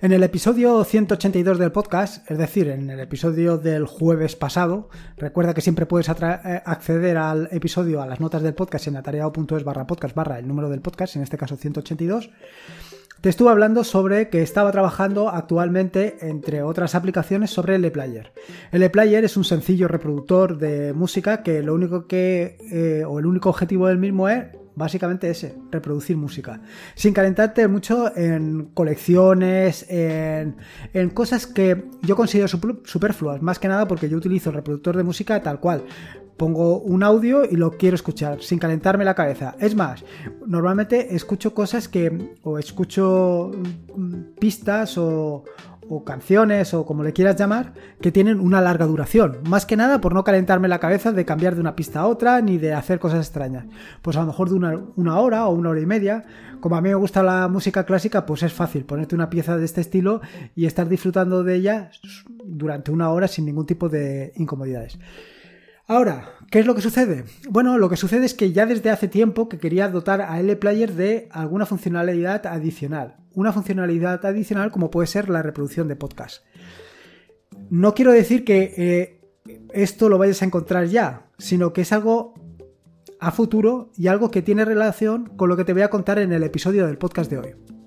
En el episodio 182 del podcast, es decir, en el episodio del jueves pasado, recuerda que siempre puedes eh, acceder al episodio, a las notas del podcast en atareado.es barra podcast barra el número del podcast, en este caso 182. Te estuve hablando sobre que estaba trabajando actualmente, entre otras aplicaciones, sobre el ePlayer. El ePlayer es un sencillo reproductor de música que lo único que, eh, o el único objetivo del mismo es básicamente ese, reproducir música. Sin calentarte mucho en colecciones, en, en cosas que yo considero superfluas, más que nada porque yo utilizo el reproductor de música tal cual pongo un audio y lo quiero escuchar sin calentarme la cabeza. Es más, normalmente escucho cosas que, o escucho mm, pistas o, canciones o como le quieras llamar, que tienen una larga duración. Más que nada por no calentarme la cabeza de cambiar de una pista a otra ni de hacer cosas extrañas. Pues a lo mejor de una, una, hora o una hora y media. Como a mí me gusta la música clásica, pues es fácil ponerte una pieza de este estilo y estar disfrutando de ella durante una hora sin ningún tipo de incomodidades. Ahora, ¿qué es lo que sucede? Bueno, lo que sucede es que ya desde hace tiempo que quería dotar a LPlayer de alguna funcionalidad adicional. Una funcionalidad adicional como puede ser la reproducción de podcast. No quiero decir que eh, esto lo vayas a encontrar ya, sino que es algo a futuro y algo que tiene relación con lo que te voy a contar en el episodio del podcast de hoy.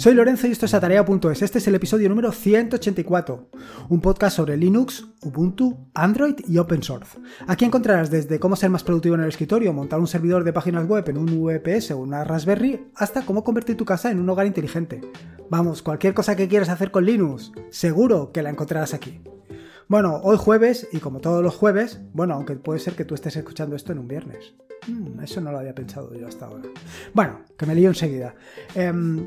Soy Lorenzo y esto es Atarea.es. Este es el episodio número 184, un podcast sobre Linux, Ubuntu, Android y Open Source. Aquí encontrarás desde cómo ser más productivo en el escritorio, montar un servidor de páginas web en un VPS o una Raspberry, hasta cómo convertir tu casa en un hogar inteligente. Vamos, cualquier cosa que quieras hacer con Linux, seguro que la encontrarás aquí. Bueno, hoy jueves, y como todos los jueves, bueno, aunque puede ser que tú estés escuchando esto en un viernes. Hmm, eso no lo había pensado yo hasta ahora. Bueno, que me lío enseguida. Em,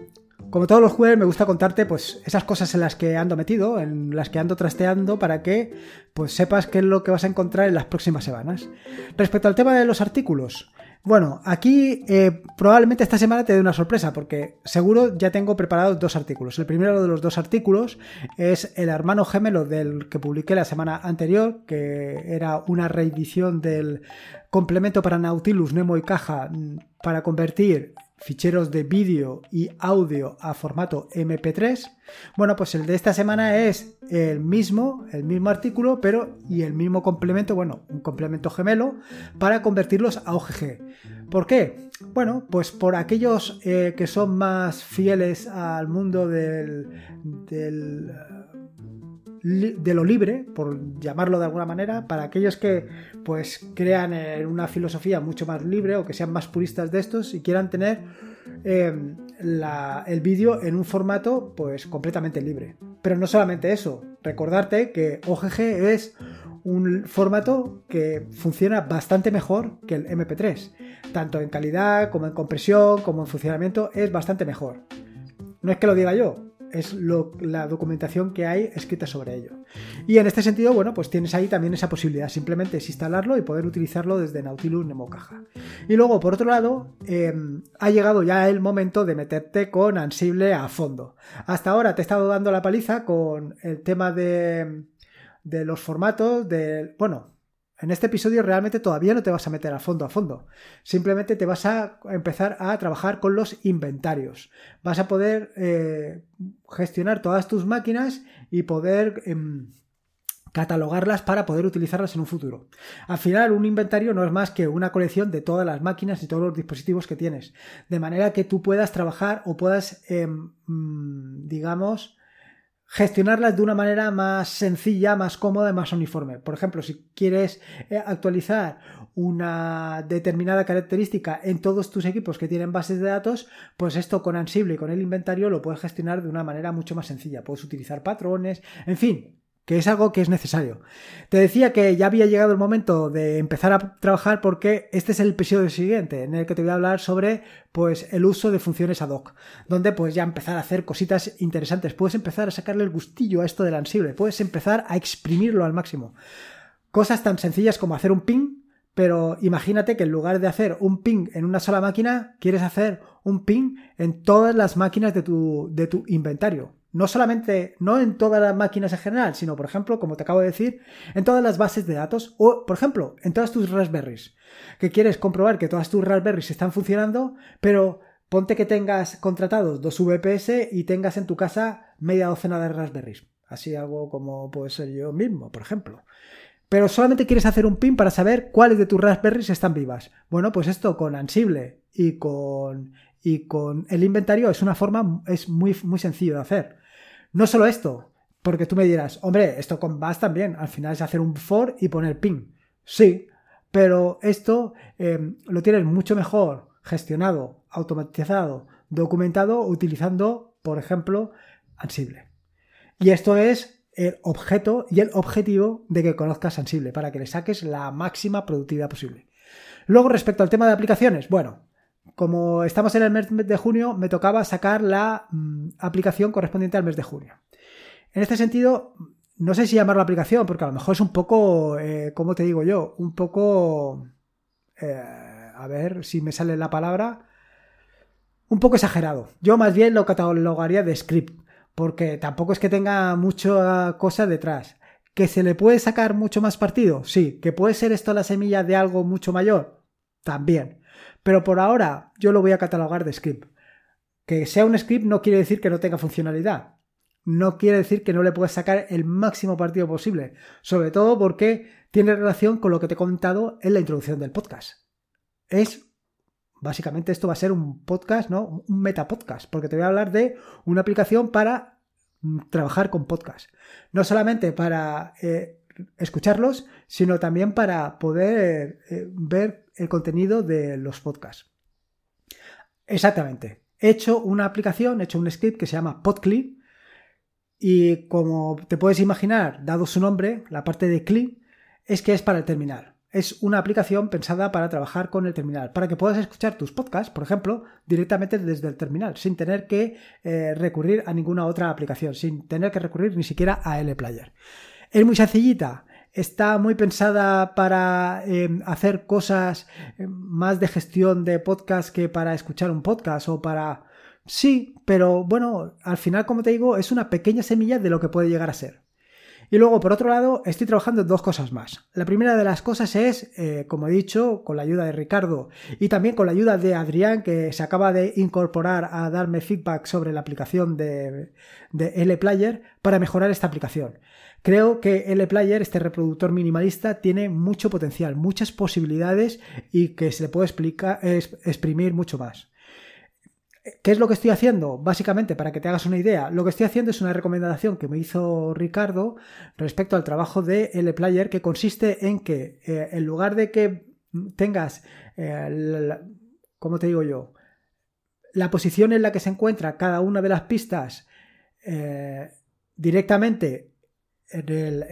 como todos los jueves me gusta contarte pues esas cosas en las que ando metido, en las que ando trasteando para que pues sepas qué es lo que vas a encontrar en las próximas semanas. Respecto al tema de los artículos, bueno, aquí eh, probablemente esta semana te dé una sorpresa porque seguro ya tengo preparados dos artículos. El primero de los dos artículos es el hermano gemelo del que publiqué la semana anterior, que era una reedición del complemento para Nautilus, Nemo y Caja mm, para convertir ficheros de vídeo y audio a formato MP3. Bueno, pues el de esta semana es el mismo, el mismo artículo, pero y el mismo complemento, bueno, un complemento gemelo para convertirlos a OGG. ¿Por qué? Bueno, pues por aquellos eh, que son más fieles al mundo del, del de lo libre, por llamarlo de alguna manera, para aquellos que pues crean en una filosofía mucho más libre o que sean más puristas de estos y quieran tener em, el vídeo en un formato pues completamente libre. Pero no solamente eso, recordarte que OGG es un formato que funciona bastante mejor que el MP3. Tanto en calidad como en compresión, como en funcionamiento, es bastante mejor. No es que lo diga yo, es la documentación que hay escrita sobre ello. Y en este sentido, bueno, pues tienes ahí también esa posibilidad, simplemente es instalarlo y poder utilizarlo desde Nautilus Nemo Caja. Y luego, por otro lado, em, ha llegado ya el momento de meterte con Ansible a fondo. Hasta ahora te he estado dando la paliza con el tema de, de los formatos, de, bueno, en este episodio realmente todavía no te vas a meter a fondo a fondo. Simplemente te vas a empezar a trabajar con los inventarios. Vas a poder eh, gestionar todas tus máquinas y poder em, catalogarlas para poder utilizarlas en un futuro. Al final, un inventario no es más que una colección de todas las máquinas y todos los dispositivos que tienes. De manera que tú puedas trabajar o puedas, em, mm, digamos, gestionarlas de una manera más sencilla, más cómoda y más uniforme. Por ejemplo, si quieres eh, actualizar una determinada característica en todos tus equipos que tienen bases de datos, pues esto con Ansible y con el inventario lo puedes gestionar de una manera mucho más sencilla. Puedes utilizar patrones, en fin, que es algo que es necesario. Te decía que ya había llegado el momento de empezar a trabajar porque este es el episodio siguiente en el que te voy a hablar sobre pues el uso de funciones ad hoc, donde pues ya empezar a hacer cositas interesantes, puedes empezar a sacarle el gustillo a esto del ansible, puedes empezar a exprimirlo al máximo. Cosas tan sencillas como hacer un ping, pero imagínate que en lugar de hacer un ping en una sola máquina, quieres hacer un ping en todas las máquinas de tu, de tu inventario no solamente, no en todas las máquinas en general, sino, por ejemplo, como te acabo de decir, en todas las bases de datos o, por ejemplo, en todas tus Raspberries, que quieres comprobar que todas tus Raspberries están funcionando, pero ponte que tengas contratados dos VPS y tengas en tu casa media docena de Raspberries. Así algo como puede ser yo mismo, por ejemplo. Pero solamente quieres hacer un pin para saber cuáles de tus Raspberries están vivas. Bueno, pues esto con Ansible y con, y con el inventario es una forma, es muy, muy sencillo de hacer. No solo esto, porque tú me dirás, hombre, esto con Bash también, al final es hacer un for y poner ping. Sí, pero esto eh, lo tienes mucho mejor gestionado, automatizado, documentado utilizando, por ejemplo, Ansible. Y esto es el objeto y el objetivo de que conozcas Ansible, para que le saques la máxima productividad posible. Luego, respecto al tema de aplicaciones, bueno, como estamos en el mes de junio, me tocaba sacar la mm, aplicación correspondiente al mes de junio. En este sentido, no sé si llamarlo aplicación, porque a lo mejor es un poco, eh, ¿cómo te digo yo? Un poco, eh, a ver si me sale la palabra, un poco exagerado. Yo más bien lo catalogaría de script, porque tampoco es que tenga mucha cosa detrás. ¿Que se le puede sacar mucho más partido? Sí. ¿Que puede ser esto la semilla de algo mucho mayor? También. Pero por ahora yo lo voy a catalogar de script. Que sea un script no quiere decir que no tenga funcionalidad. No quiere decir que no le puedas sacar el máximo partido posible. Sobre todo porque tiene relación con lo que te he comentado en la introducción del podcast. Es básicamente esto va a ser un podcast, ¿no? Un metapodcast, porque te voy a hablar de una aplicación para mm, trabajar con podcast. No solamente para eh, escucharlos, sino también para poder eh, ver el contenido de los podcasts. Exactamente. He hecho una aplicación, he hecho un script que se llama Podclip y como te puedes imaginar, dado su nombre, la parte de clip es que es para el terminal. Es una aplicación pensada para trabajar con el terminal, para que puedas escuchar tus podcasts, por ejemplo, directamente desde el terminal, sin tener que eh, recurrir a ninguna otra aplicación, sin tener que recurrir ni siquiera a LPlayer. Es muy sencillita, está muy pensada para em, hacer cosas em, más de gestión de podcast que para escuchar un podcast o para... Sí, pero bueno, al final, como te digo, es una pequeña semilla de lo que puede llegar a ser. Y luego, por otro lado, estoy trabajando en dos cosas más. La primera de las cosas es, eh, como he dicho, con la ayuda de Ricardo y también con la ayuda de Adrián, que se acaba de incorporar a darme feedback sobre la aplicación de, de LPlayer para mejorar esta aplicación. Creo que LPlayer, este reproductor minimalista, tiene mucho potencial, muchas posibilidades y que se le puede explicar, exprimir mucho más. ¿Qué es lo que estoy haciendo? Básicamente, para que te hagas una idea, lo que estoy haciendo es una recomendación que me hizo Ricardo respecto al trabajo de LPlayer, que consiste en que eh, en lugar de que tengas, eh, ¿cómo te digo yo? La posición en la que se encuentra cada una de las pistas eh, directamente en el,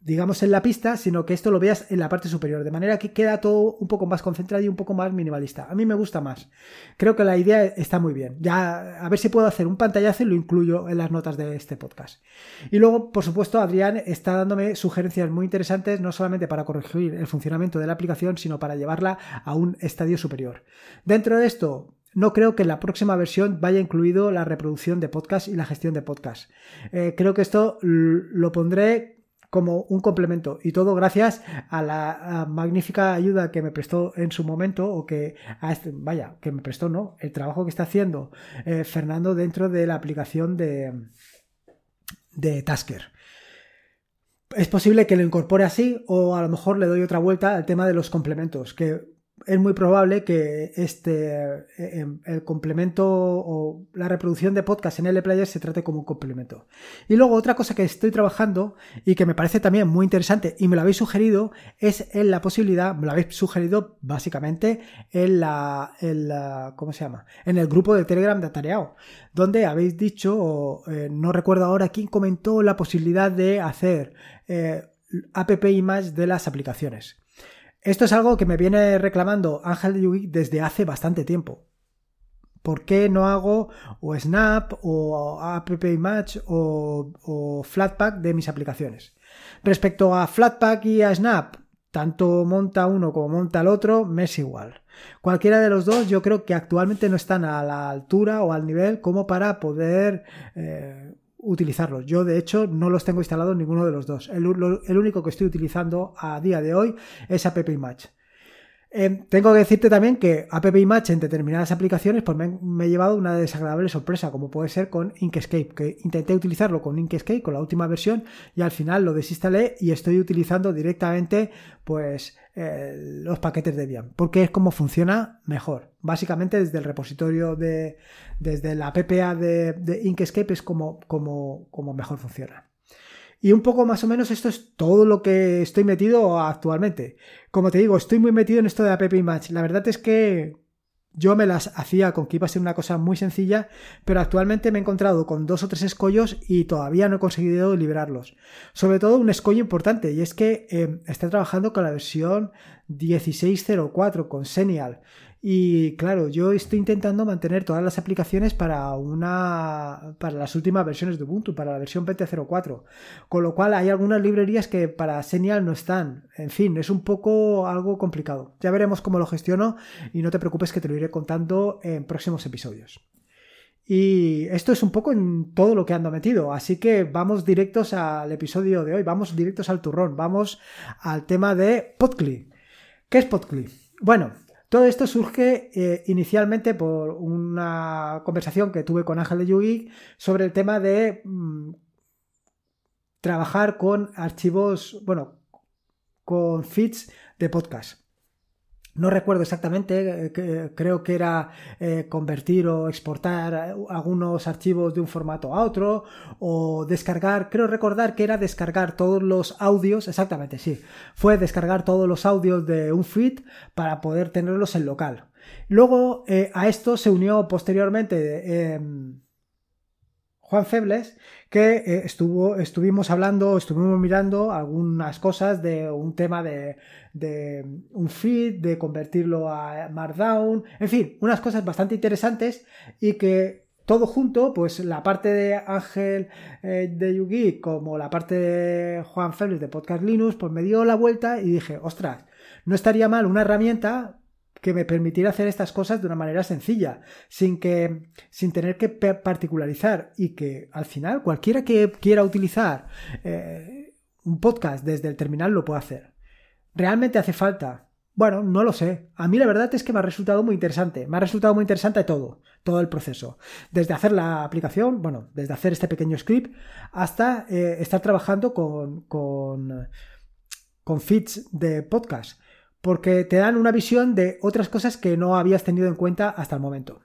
digamos, en la pista, sino que esto lo veas en la parte superior, de manera que queda todo un poco más concentrado y un poco más minimalista. A mí me gusta más. Creo que la idea está muy bien. Ya, a ver si puedo hacer un pantallazo y lo incluyo en las notas de este podcast. Y luego, por supuesto, Adrián está dándome sugerencias muy interesantes, no solamente para corregir el funcionamiento de la aplicación, sino para llevarla a un estadio superior. Dentro de esto, no creo que en la próxima versión vaya incluido la reproducción de podcast y la gestión de podcast. Eh, creo que esto lo pondré como un complemento. Y todo gracias a la magnífica ayuda que me prestó en su momento o que este, vaya que me prestó no el trabajo que está haciendo eh, Fernando dentro de la aplicación de de Tasker. Es posible que lo incorpore así o a lo mejor le doy otra vuelta al tema de los complementos que es muy probable que este eh, em, el complemento o la reproducción de podcast en el player se trate como un complemento. Y luego otra cosa que estoy trabajando y que me parece también muy interesante y me lo habéis sugerido es en la posibilidad, me lo habéis sugerido básicamente en la, en ¿cómo se llama? En el grupo de Telegram de Atareado, donde habéis dicho, eh, no recuerdo ahora quién comentó la posibilidad de hacer eh, app más de las aplicaciones. Esto es algo que me viene reclamando Ángel de Yugi desde hace bastante tiempo. ¿Por qué no hago o Snap o App Match o, o Flatpak de mis aplicaciones? Respecto a Flatpak y a Snap, tanto monta uno como monta el otro, me es igual. Cualquiera de los dos yo creo que actualmente no están a la altura o al nivel como para poder eh, utilizarlos. Yo de hecho no los tengo instalados ninguno de los dos. El, único que estoy utilizando a día de hoy es App Image. Em, tengo que decirte también que App Image en determinadas aplicaciones pues me, he llevado una desagradable sorpresa, como puede ser con Inkscape, que intenté utilizarlo con Inkscape, con la última versión, y al final lo desinstalé y estoy utilizando directamente pues eh, los paquetes de Debian, porque es como funciona mejor. Básicamente desde el repositorio de, desde la PPA de, Inkscape es como, como, como mejor funciona. Y un poco más o menos esto es todo lo que estoy metido actualmente. Como te digo, estoy muy metido en esto de App Image. La verdad es que yo me las hacía con que iba a ser una cosa muy sencilla, pero actualmente me he encontrado con dos o tres escollos y todavía no he conseguido liberarlos. Sobre todo un escollo importante, y es que eh, está trabajando con la versión 16.04 con Senial. Y claro, yo estoy intentando mantener todas las aplicaciones para una para las últimas versiones de Ubuntu, para la versión 20.04. Con lo cual hay algunas librerías que para Senial no están. En fin, es un poco algo complicado. Ya veremos cómo lo gestiono y no te preocupes que te lo iré contando en próximos episodios. Y esto es un poco en todo lo que ando metido. Así que vamos directos al episodio de hoy, vamos directos al turrón, vamos al tema de Podcli. ¿Qué es Podcli? Bueno, todo esto surge eh, inicialmente por una conversación que tuve con Ángel de Yugi sobre el tema de mm, trabajar con archivos, bueno, con feeds de podcast. No recuerdo exactamente, eh, creo que era eh, convertir o exportar algunos archivos de un formato a otro o descargar, creo recordar que era descargar todos los audios, exactamente, sí, fue descargar todos los audios de un feed para poder tenerlos en local. Luego eh, a esto se unió posteriormente Juan Febles, que eh, estuvo, estuvimos hablando, estuvimos mirando algunas cosas de un tema de, un feed, de convertirlo a Markdown, en fin, unas cosas bastante interesantes y que todo junto, pues la parte de Ángel eh, de Yugi como la parte de Juan Febles de Podcast Linux, pues me dio la vuelta y dije, ostras, no estaría mal una herramienta que me permitiera hacer estas cosas de una manera sencilla, sin que sin tener que particularizar y que al final cualquiera que quiera utilizar eh, un podcast desde el terminal lo puede hacer. ¿Realmente hace falta? Bueno, no lo sé. A mí la verdad es que me ha resultado muy interesante. Me ha resultado muy interesante todo, todo el proceso. Desde hacer la aplicación, bueno, desde hacer este pequeño script, hasta eh, estar trabajando con, con, con feeds de podcast porque te dan una visión de otras cosas que no habías tenido en cuenta hasta el momento.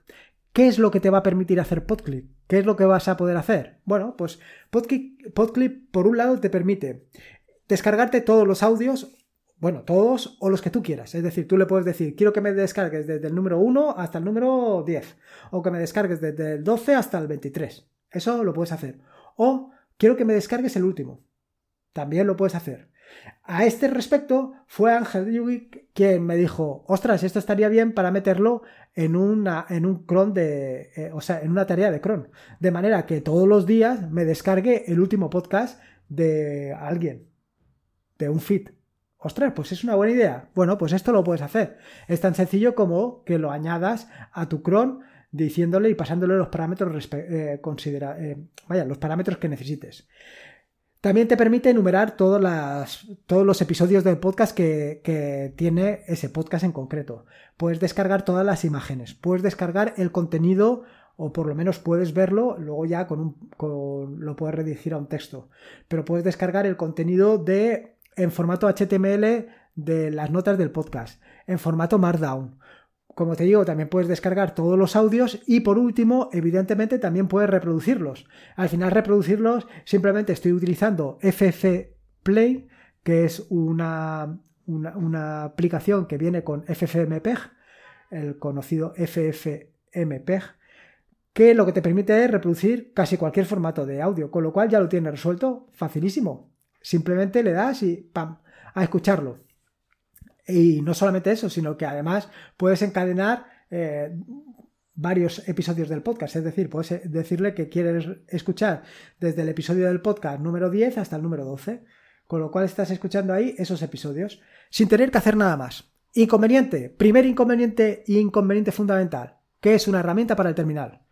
¿Qué es lo que te va a permitir hacer Podclip? ¿Qué es lo que vas a poder hacer? Bueno, pues Podclip, por un lado te permite descargarte todos los audios, bueno, todos o los que tú quieras. Es decir, tú le puedes decir, quiero que me descargues desde el número 1 hasta el número 10, o que me descargues desde el 12 hasta el 23. Eso lo puedes hacer. O quiero que me descargues el último. También lo puedes hacer. A este respecto, fue Ángel Yugi quien me dijo, ostras, esto estaría bien para meterlo en, una, en un cron de, eh, o sea, en una tarea de cron. De manera que todos los días me descargue el último podcast de alguien, de un feed. Ostras, pues es una buena idea. Bueno, pues esto lo puedes hacer. Es tan sencillo como que lo añadas a tu cron diciéndole y pasándole los parámetros eh, considera, eh, vaya, los parámetros que necesites. También te permite enumerar todos los episodios del podcast que, tiene ese podcast en concreto. Puedes descargar todas las imágenes, puedes descargar el contenido o por lo menos puedes verlo, luego ya con lo puedes redirigir a un texto. Pero puedes descargar el contenido de en formato HTML de las notas del podcast, en formato Markdown como te digo, también puedes descargar todos los audios y por último, evidentemente, también puedes reproducirlos. Al final, reproducirlos, simplemente estoy utilizando FF Play, que es una, una, aplicación que viene con FFmpeg, el conocido FFmpeg, que lo que te permite es reproducir casi cualquier formato de audio, con lo cual ya lo tienes resuelto facilísimo. Simplemente le das y ¡pam! a escucharlo. Y no solamente eso, sino que además puedes encadenar eh, varios episodios del podcast. Es decir, puedes decirle que quieres escuchar desde el episodio del podcast número 10 hasta el número 12. Con lo cual estás escuchando ahí esos episodios sin tener que hacer nada más. Inconveniente. Primer inconveniente y inconveniente fundamental. ¿Qué es una herramienta para el terminal?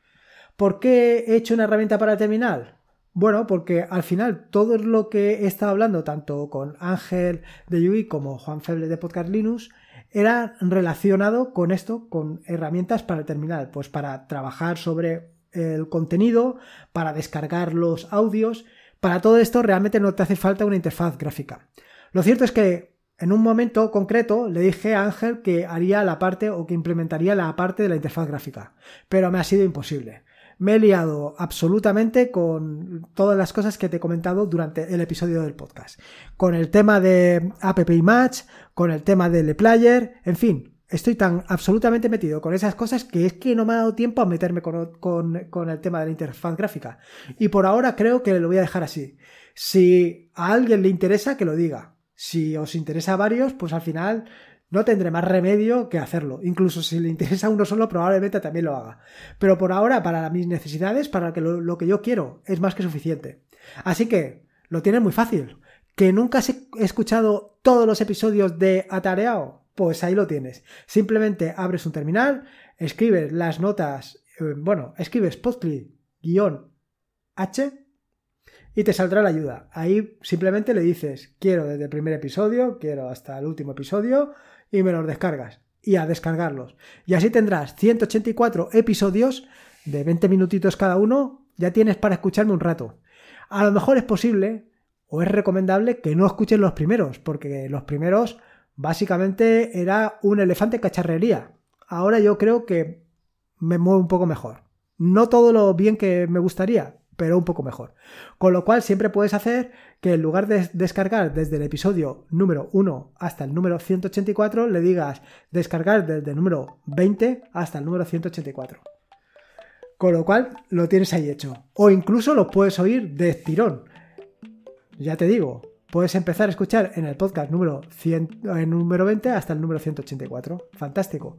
¿Por qué he hecho una herramienta para el terminal? Bueno, porque al final todo lo que he estado hablando, tanto con Ángel de UI como Juan Feble de Podcast Linux, era relacionado con esto, con herramientas para el terminal, pues para trabajar sobre el contenido, para descargar los audios. Para todo esto realmente no te hace falta una interfaz gráfica. Lo cierto es que en un momento concreto le dije a Ángel que haría la parte o que implementaría la parte de la interfaz gráfica, pero me ha sido imposible me he liado absolutamente con todas las cosas que te he comentado durante el episodio del podcast. Con el tema de App Match, con el tema del Player, en fin, estoy tan absolutamente metido con esas cosas que es que no me ha dado tiempo a meterme con, con, el tema de la interfaz gráfica. Y por ahora creo que lo voy a dejar así. Si a alguien le interesa, que lo diga. Si os interesa a varios, pues al final no tendré más remedio que hacerlo. Incluso si le interesa a uno solo, probablemente también lo haga. Pero por ahora, para mis necesidades, para lo, que yo quiero, es más que suficiente. Así que lo tienes muy fácil. ¿Que nunca he escuchado todos los episodios de Atareado? Pues ahí lo tienes. Simplemente abres un terminal, escribes las notas, eh, bueno, escribes postcli-h y te saldrá la ayuda. Ahí simplemente le dices, quiero desde el primer episodio, quiero hasta el último episodio, y me los descargas. Y a descargarlos. Y así tendrás 184 episodios de 20 minutitos cada uno. Ya tienes para escucharme un rato. A lo mejor es posible o es recomendable que no escuches los primeros, porque los primeros básicamente era un elefante cacharrería. Ahora yo creo que me muevo un poco mejor. No todo lo bien que me gustaría, pero un poco mejor. Con lo cual siempre puedes hacer que en lugar de descargar desde el episodio número 1 hasta el número 184, le digas descargar desde el número 20 hasta el número 184. Con lo cual lo tienes ahí hecho. O incluso lo puedes oír de tirón. Ya te digo, puedes empezar a escuchar en el podcast número, 100, en número 20 hasta el número 184. Fantástico.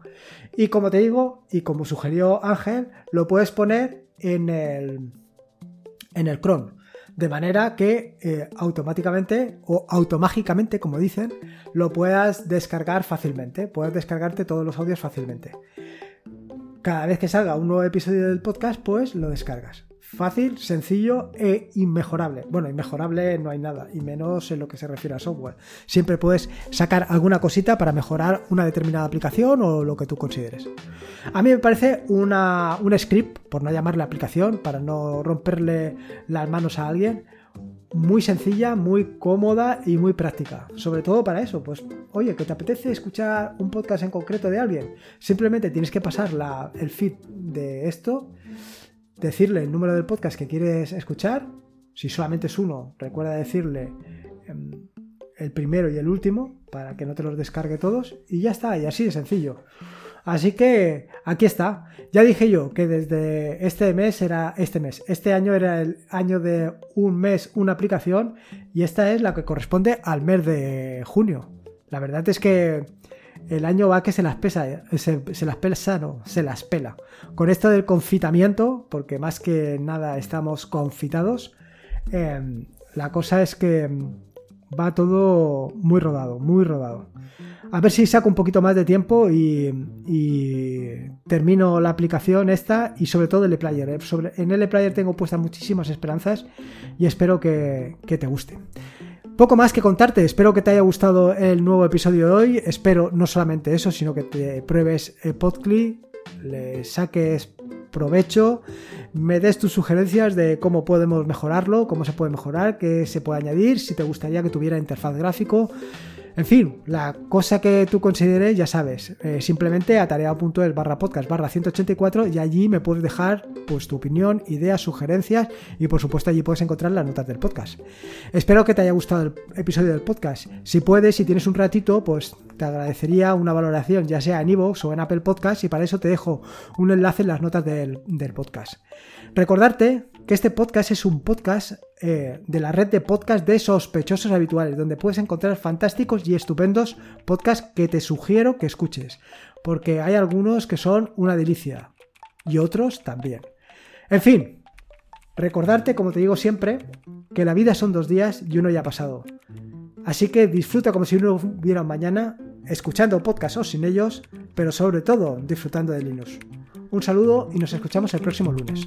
Y como te digo, y como sugirió Ángel, lo puedes poner en el en el Chrome. De manera que eh, automáticamente o automágicamente, como dicen, lo puedas descargar fácilmente. Puedes descargarte todos los audios fácilmente. Cada vez que salga un nuevo episodio del podcast, pues lo descargas. Fácil, sencillo e inmejorable. Bueno, inmejorable no hay nada, y menos en lo que se refiere a software. Siempre puedes sacar alguna cosita para mejorar una determinada aplicación o lo que tú consideres. A mí me parece una, un script, por no llamarle aplicación, para no romperle las manos a alguien, muy sencilla, muy cómoda y muy práctica. Sobre todo para eso, pues, oye, que te apetece escuchar un podcast en concreto de alguien. Simplemente tienes que pasar la, el feed de esto decirle el número del podcast que quieres escuchar. Si solamente es uno, recuerda decirle em, el primero y el último para que no te los descargue todos y ya está, y así de sencillo. Así que aquí está. Ya dije yo que desde este mes era este mes. Este año era el año de un mes, una aplicación y esta es la que corresponde al mes de junio. La verdad es que el año va que se las pesa, eh, se, las pesa, no, se las pela. Con esto del confitamiento, porque más que nada estamos confitados, em, la cosa es que em, va todo muy rodado, muy rodado. A ver si saco un poquito más de tiempo y, termino la aplicación esta y sobre todo el ePlayer. Eh. en el ePlayer tengo puestas muchísimas esperanzas y espero que, que te guste. Poco más que contarte, espero que te haya gustado el nuevo episodio de hoy, espero no solamente eso, sino que te pruebes el Podcli, le saques provecho, me des tus sugerencias de cómo podemos mejorarlo, cómo se puede mejorar, qué se puede añadir, si te gustaría que tuviera interfaz gráfico, en fin, la cosa que tú consideres, ya sabes, eh, simplemente atareado.es barra podcast barra 184 y allí me puedes dejar pues tu opinión, ideas, sugerencias y por supuesto allí puedes encontrar las notas del podcast. Espero que te haya gustado el episodio del podcast. Si puedes, si tienes un ratito, pues te agradecería una valoración, ya sea en iVoox o en Apple Podcast y para eso te dejo un enlace en las notas del, del podcast. Recordarte que este podcast es un podcast eh, de la red de podcast de sospechosos habituales, donde puedes encontrar fantásticos y estupendos podcasts que te sugiero que escuches, porque hay algunos que son una delicia y otros también. En fin, recordarte, como te digo siempre, que la vida son dos días y uno ya ha pasado. Así que disfruta como si uno hubiera mañana escuchando podcasts o sin ellos, pero sobre todo disfrutando de Linux. Un saludo y nos escuchamos el próximo lunes.